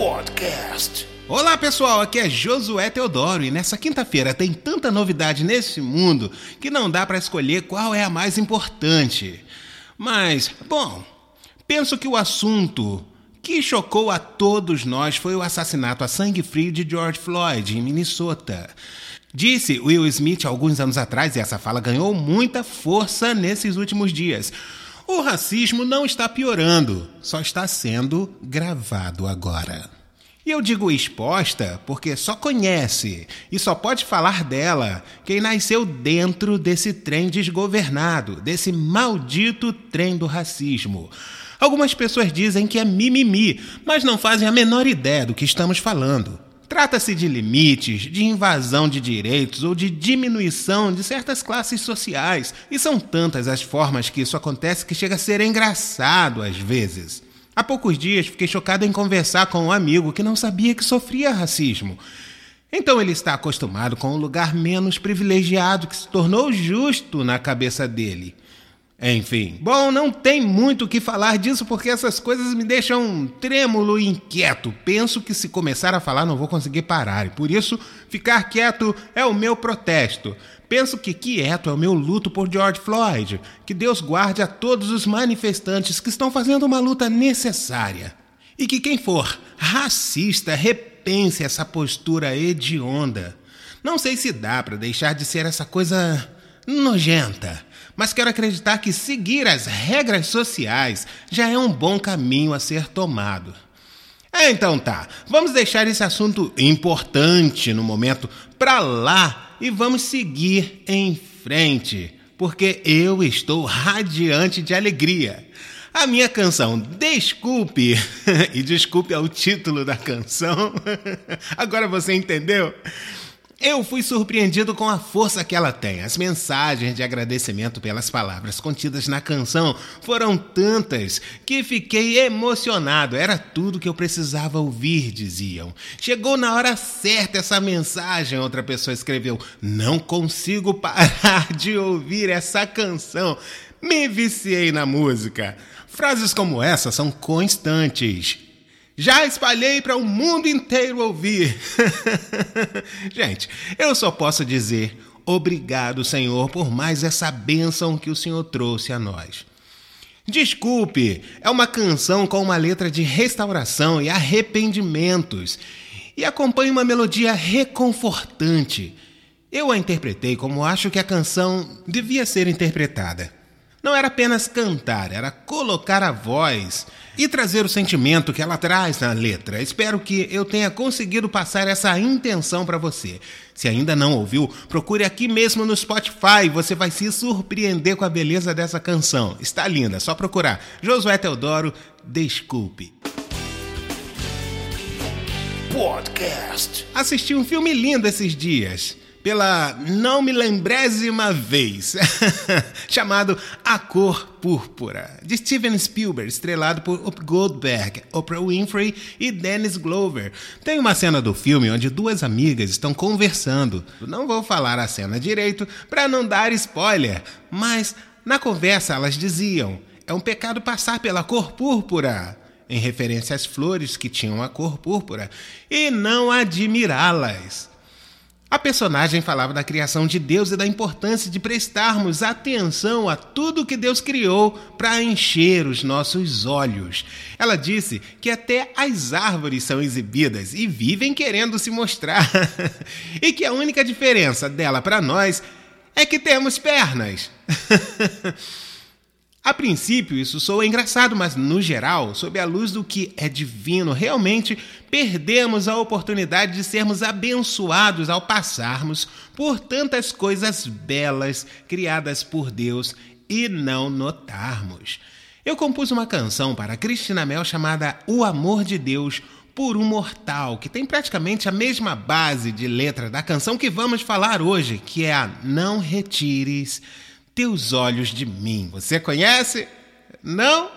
Podcast. Olá pessoal, aqui é Josué Teodoro e nessa quinta-feira tem tanta novidade nesse mundo que não dá para escolher qual é a mais importante. Mas, bom, penso que o assunto que chocou a todos nós foi o assassinato a sangue frio de George Floyd em Minnesota. Disse Will Smith alguns anos atrás, e essa fala ganhou muita força nesses últimos dias. O racismo não está piorando, só está sendo gravado agora. E eu digo exposta porque só conhece e só pode falar dela quem nasceu dentro desse trem desgovernado, desse maldito trem do racismo. Algumas pessoas dizem que é mimimi, mas não fazem a menor ideia do que estamos falando. Trata-se de limites, de invasão de direitos ou de diminuição de certas classes sociais, e são tantas as formas que isso acontece que chega a ser engraçado às vezes. Há poucos dias fiquei chocado em conversar com um amigo que não sabia que sofria racismo. Então ele está acostumado com um lugar menos privilegiado que se tornou justo na cabeça dele. Enfim, bom, não tem muito o que falar disso porque essas coisas me deixam trêmulo e inquieto. Penso que se começar a falar não vou conseguir parar e por isso ficar quieto é o meu protesto. Penso que quieto é o meu luto por George Floyd. Que Deus guarde a todos os manifestantes que estão fazendo uma luta necessária. E que quem for racista repense essa postura hedionda. Não sei se dá para deixar de ser essa coisa nojenta mas quero acreditar que seguir as regras sociais já é um bom caminho a ser tomado. É, então tá, vamos deixar esse assunto importante no momento para lá e vamos seguir em frente, porque eu estou radiante de alegria. A minha canção Desculpe, e desculpe ao título da canção, agora você entendeu? Eu fui surpreendido com a força que ela tem. As mensagens de agradecimento pelas palavras contidas na canção foram tantas que fiquei emocionado. Era tudo que eu precisava ouvir, diziam. Chegou na hora certa essa mensagem, outra pessoa escreveu. Não consigo parar de ouvir essa canção. Me viciei na música. Frases como essa são constantes. Já espalhei para o mundo inteiro ouvir. Gente, eu só posso dizer obrigado, Senhor, por mais essa bênção que o Senhor trouxe a nós. Desculpe, é uma canção com uma letra de restauração e arrependimentos e acompanha uma melodia reconfortante. Eu a interpretei como acho que a canção devia ser interpretada. Não era apenas cantar, era colocar a voz e trazer o sentimento que ela traz na letra. Espero que eu tenha conseguido passar essa intenção para você. Se ainda não ouviu, procure aqui mesmo no Spotify, você vai se surpreender com a beleza dessa canção. Está linda, só procurar. Josué Teodoro, desculpe. Podcast. Assisti um filme lindo esses dias pela não me lembrésima vez, chamado A Cor Púrpura, de Steven Spielberg, estrelado por Up Goldberg, Oprah Winfrey e Dennis Glover. Tem uma cena do filme onde duas amigas estão conversando. Não vou falar a cena direito para não dar spoiler, mas na conversa elas diziam: é um pecado passar pela cor púrpura em referência às flores que tinham a cor púrpura, e não admirá-las. A personagem falava da criação de Deus e da importância de prestarmos atenção a tudo que Deus criou para encher os nossos olhos. Ela disse que até as árvores são exibidas e vivem querendo se mostrar, e que a única diferença dela para nós é que temos pernas. A princípio, isso soa engraçado, mas no geral, sob a luz do que é divino, realmente perdemos a oportunidade de sermos abençoados ao passarmos por tantas coisas belas criadas por Deus e não notarmos. Eu compus uma canção para Cristina Mel chamada O Amor de Deus por um Mortal, que tem praticamente a mesma base de letra da canção que vamos falar hoje, que é a Não Retires teus olhos de mim. Você conhece? Não?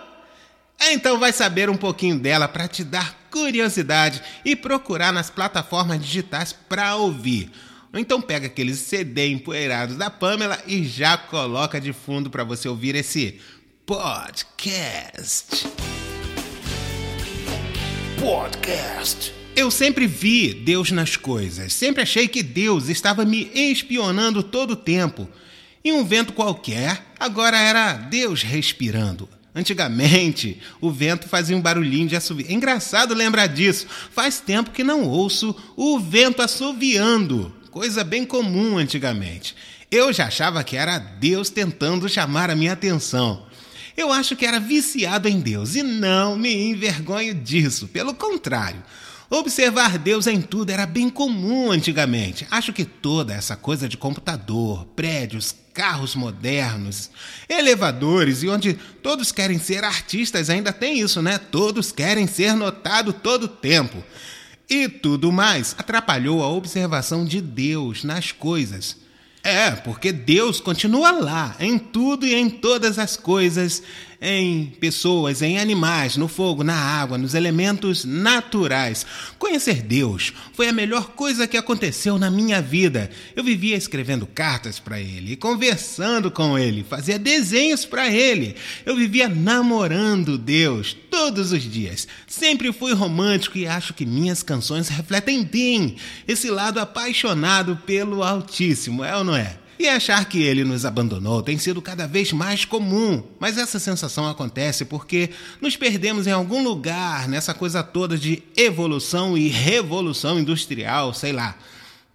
Então vai saber um pouquinho dela para te dar curiosidade e procurar nas plataformas digitais para ouvir. Ou então pega aqueles CD empoeirados da Pamela e já coloca de fundo para você ouvir esse podcast. Podcast. Eu sempre vi Deus nas coisas. Sempre achei que Deus estava me espionando todo o tempo. E um vento qualquer, agora era Deus respirando. Antigamente, o vento fazia um barulhinho de assovio. É engraçado lembrar disso. Faz tempo que não ouço o vento assoviando. Coisa bem comum antigamente. Eu já achava que era Deus tentando chamar a minha atenção. Eu acho que era viciado em Deus e não me envergonho disso. Pelo contrário, observar Deus em tudo era bem comum antigamente. Acho que toda essa coisa de computador, prédios, carros modernos, elevadores e onde todos querem ser artistas ainda tem isso, né? Todos querem ser notado todo o tempo. E tudo mais atrapalhou a observação de Deus nas coisas. É, porque Deus continua lá, em tudo e em todas as coisas, em pessoas, em animais, no fogo, na água, nos elementos naturais. Conhecer Deus foi a melhor coisa que aconteceu na minha vida. Eu vivia escrevendo cartas para ele, conversando com ele, fazia desenhos para ele. Eu vivia namorando Deus todos os dias. Sempre fui romântico e acho que minhas canções refletem bem esse lado apaixonado pelo Altíssimo, é ou não é? E achar que ele nos abandonou tem sido cada vez mais comum, mas essa sensação acontece porque nos perdemos em algum lugar nessa coisa toda de evolução e revolução industrial, sei lá.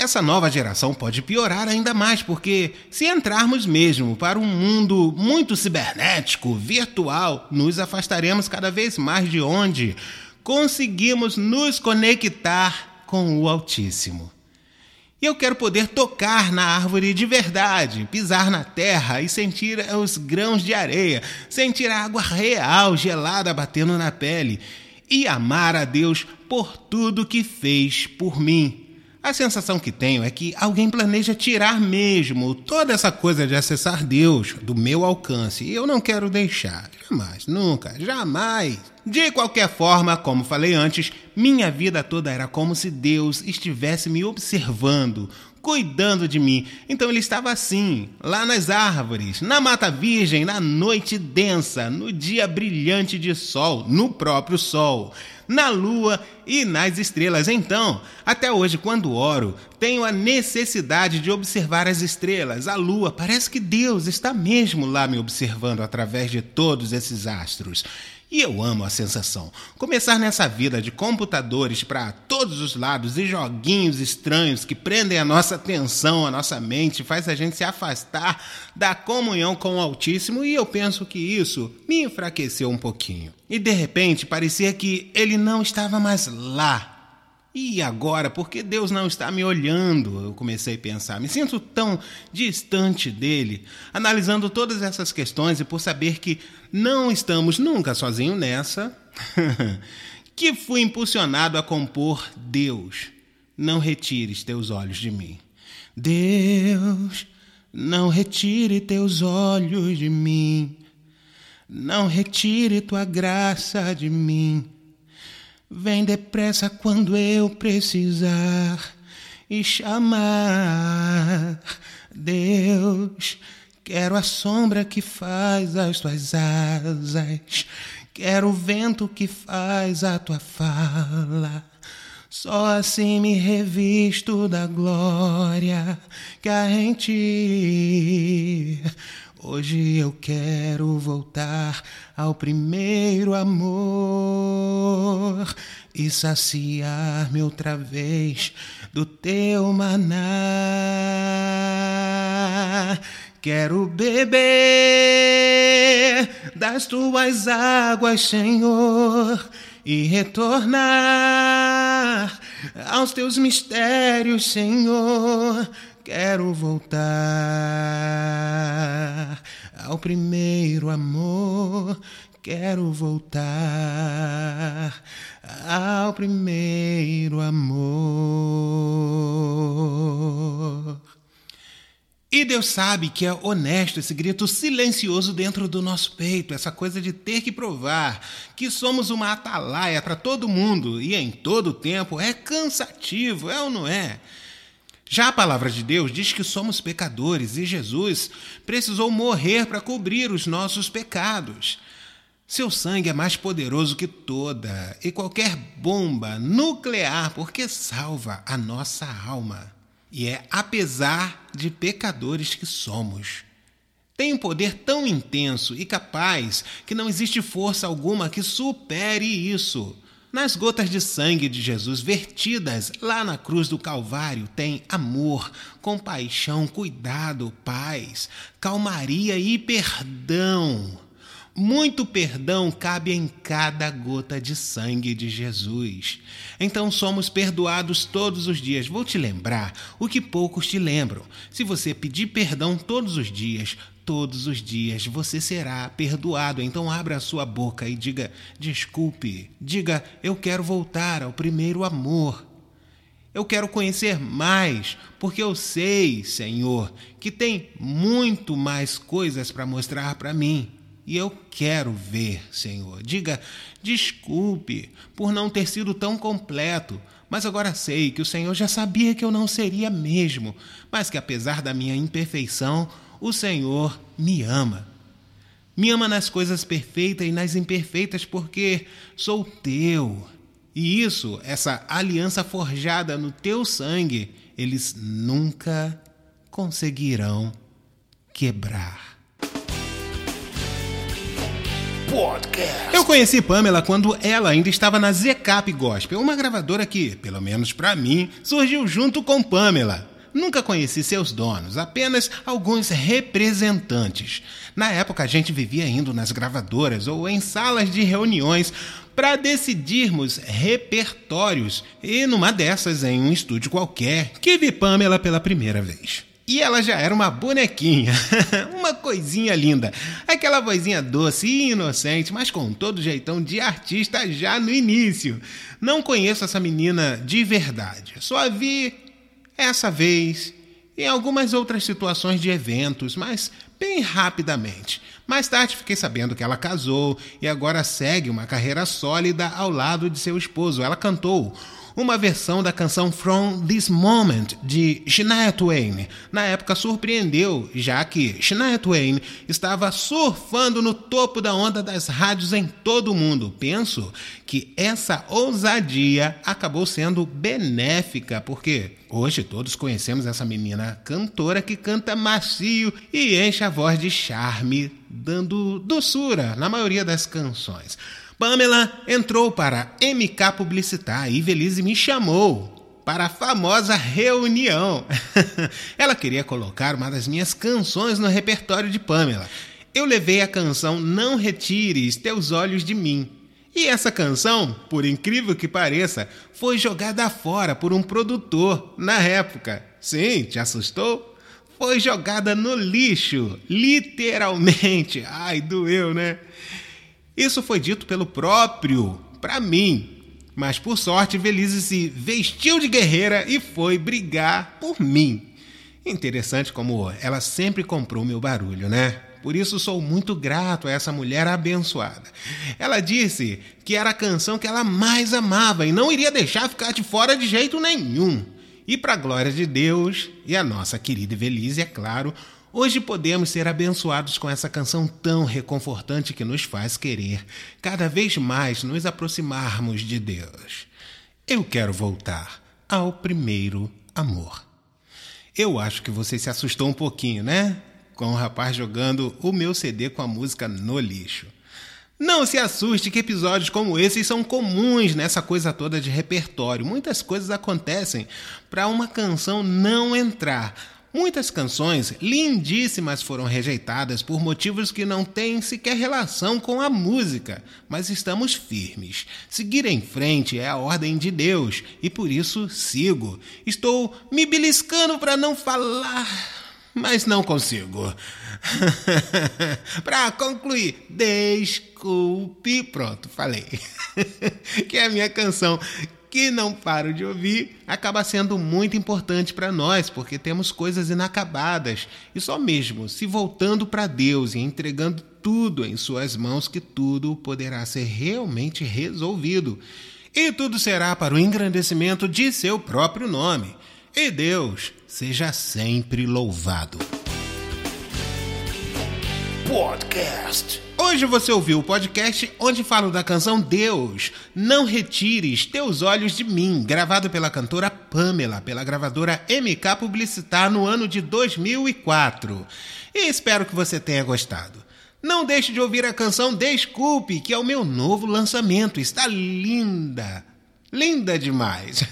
Essa nova geração pode piorar ainda mais, porque se entrarmos mesmo para um mundo muito cibernético, virtual, nos afastaremos cada vez mais de onde conseguimos nos conectar com o Altíssimo. E eu quero poder tocar na árvore de verdade, pisar na terra e sentir os grãos de areia, sentir a água real gelada batendo na pele e amar a Deus por tudo que fez por mim. A sensação que tenho é que alguém planeja tirar mesmo toda essa coisa de acessar Deus do meu alcance e eu não quero deixar. Jamais, nunca, jamais. De qualquer forma, como falei antes, minha vida toda era como se Deus estivesse me observando, cuidando de mim. Então ele estava assim, lá nas árvores, na mata virgem, na noite densa, no dia brilhante de sol, no próprio sol na lua e nas estrelas. Então, até hoje, quando oro, tenho a necessidade de observar as estrelas, a lua. Parece que Deus está mesmo lá me observando através de todos esses astros. E eu amo a sensação. Começar nessa vida de computadores para todos os lados e joguinhos estranhos que prendem a nossa atenção, a nossa mente, faz a gente se afastar da comunhão com o Altíssimo e eu penso que isso me enfraqueceu um pouquinho. E de repente parecia que ele não estava mais lá e agora, por que Deus não está me olhando? Eu comecei a pensar. Me sinto tão distante dele, analisando todas essas questões e por saber que não estamos nunca sozinhos nessa, que fui impulsionado a compor Deus. Não retires teus olhos de mim. Deus, não retire teus olhos de mim. Não retire tua graça de mim. Vem depressa quando eu precisar e chamar. Deus, quero a sombra que faz as tuas asas, quero o vento que faz a tua fala. Só assim me revisto da glória que há em ti. Hoje eu quero voltar ao primeiro amor e saciar-me outra vez do teu maná. Quero beber das tuas águas, Senhor, e retornar aos teus mistérios, Senhor Quero voltar ao primeiro amor. Quero voltar ao primeiro amor. E Deus sabe que é honesto esse grito silencioso dentro do nosso peito, essa coisa de ter que provar que somos uma atalaia para todo mundo e em todo tempo é cansativo, é ou não é? Já a palavra de Deus diz que somos pecadores e Jesus precisou morrer para cobrir os nossos pecados. Seu sangue é mais poderoso que toda e qualquer bomba nuclear, porque salva a nossa alma. E é apesar de pecadores que somos. Tem um poder tão intenso e capaz que não existe força alguma que supere isso. Nas gotas de sangue de Jesus vertidas lá na cruz do Calvário tem amor, compaixão, cuidado, paz, calmaria e perdão. Muito perdão cabe em cada gota de sangue de Jesus. Então somos perdoados todos os dias. Vou te lembrar o que poucos te lembram. Se você pedir perdão todos os dias, todos os dias você será perdoado. Então abra a sua boca e diga: desculpe. Diga: eu quero voltar ao primeiro amor. Eu quero conhecer mais, porque eu sei, Senhor, que tem muito mais coisas para mostrar para mim. E eu quero ver, Senhor. Diga, desculpe por não ter sido tão completo, mas agora sei que o Senhor já sabia que eu não seria mesmo, mas que apesar da minha imperfeição, o Senhor me ama. Me ama nas coisas perfeitas e nas imperfeitas, porque sou teu. E isso, essa aliança forjada no teu sangue, eles nunca conseguirão quebrar. Podcast. Eu conheci Pamela quando ela ainda estava na Zecap Gospel, uma gravadora que, pelo menos para mim, surgiu junto com Pamela. Nunca conheci seus donos, apenas alguns representantes. Na época, a gente vivia indo nas gravadoras ou em salas de reuniões para decidirmos repertórios, e numa dessas, em um estúdio qualquer, que vi Pamela pela primeira vez. E ela já era uma bonequinha, uma coisinha linda. Aquela vozinha doce e inocente, mas com todo jeitão de artista já no início. Não conheço essa menina de verdade. Só a vi essa vez, em algumas outras situações de eventos, mas bem rapidamente. Mais tarde fiquei sabendo que ela casou e agora segue uma carreira sólida ao lado de seu esposo. Ela cantou uma versão da canção From This Moment de Shania Twain. Na época surpreendeu, já que Shania Twain estava surfando no topo da onda das rádios em todo o mundo. Penso que essa ousadia acabou sendo benéfica, porque hoje todos conhecemos essa menina cantora que canta macio e enche a voz de charme, dando doçura na maioria das canções. Pamela entrou para MK Publicitar e Velise me chamou para a famosa reunião. Ela queria colocar uma das minhas canções no repertório de Pamela. Eu levei a canção Não Retires Teus Olhos de Mim. E essa canção, por incrível que pareça, foi jogada fora por um produtor na época. Sim, te assustou? Foi jogada no lixo, literalmente. Ai, doeu, né? Isso foi dito pelo próprio, para mim. Mas por sorte, Velize se vestiu de guerreira e foi brigar por mim. Interessante como ela sempre comprou meu barulho, né? Por isso sou muito grato a essa mulher abençoada. Ela disse que era a canção que ela mais amava e não iria deixar ficar de fora de jeito nenhum. E para glória de Deus e a nossa querida Velise, é claro, Hoje podemos ser abençoados com essa canção tão reconfortante que nos faz querer cada vez mais nos aproximarmos de Deus. Eu quero voltar ao primeiro amor. Eu acho que você se assustou um pouquinho, né? Com o rapaz jogando o meu CD com a música no lixo. Não se assuste que episódios como esses são comuns nessa coisa toda de repertório. Muitas coisas acontecem para uma canção não entrar Muitas canções lindíssimas foram rejeitadas por motivos que não têm sequer relação com a música, mas estamos firmes. Seguir em frente é a ordem de Deus e por isso sigo. Estou me beliscando para não falar, mas não consigo. para concluir, desculpe, pronto, falei. que é a minha canção que não paro de ouvir, acaba sendo muito importante para nós, porque temos coisas inacabadas. E só mesmo se voltando para Deus e entregando tudo em Suas mãos, que tudo poderá ser realmente resolvido. E tudo será para o engrandecimento de seu próprio nome. E Deus seja sempre louvado. Podcast. Hoje você ouviu o podcast onde falo da canção Deus, Não Retires Teus Olhos de Mim, gravado pela cantora Pamela, pela gravadora MK Publicitar no ano de 2004. E espero que você tenha gostado. Não deixe de ouvir a canção Desculpe, que é o meu novo lançamento. Está linda! Linda demais!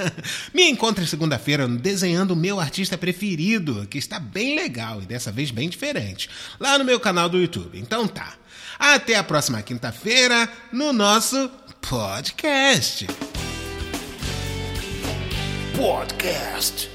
Me encontre segunda-feira desenhando o meu artista preferido, que está bem legal e dessa vez bem diferente, lá no meu canal do YouTube. Então tá. Até a próxima quinta-feira no nosso podcast. Podcast.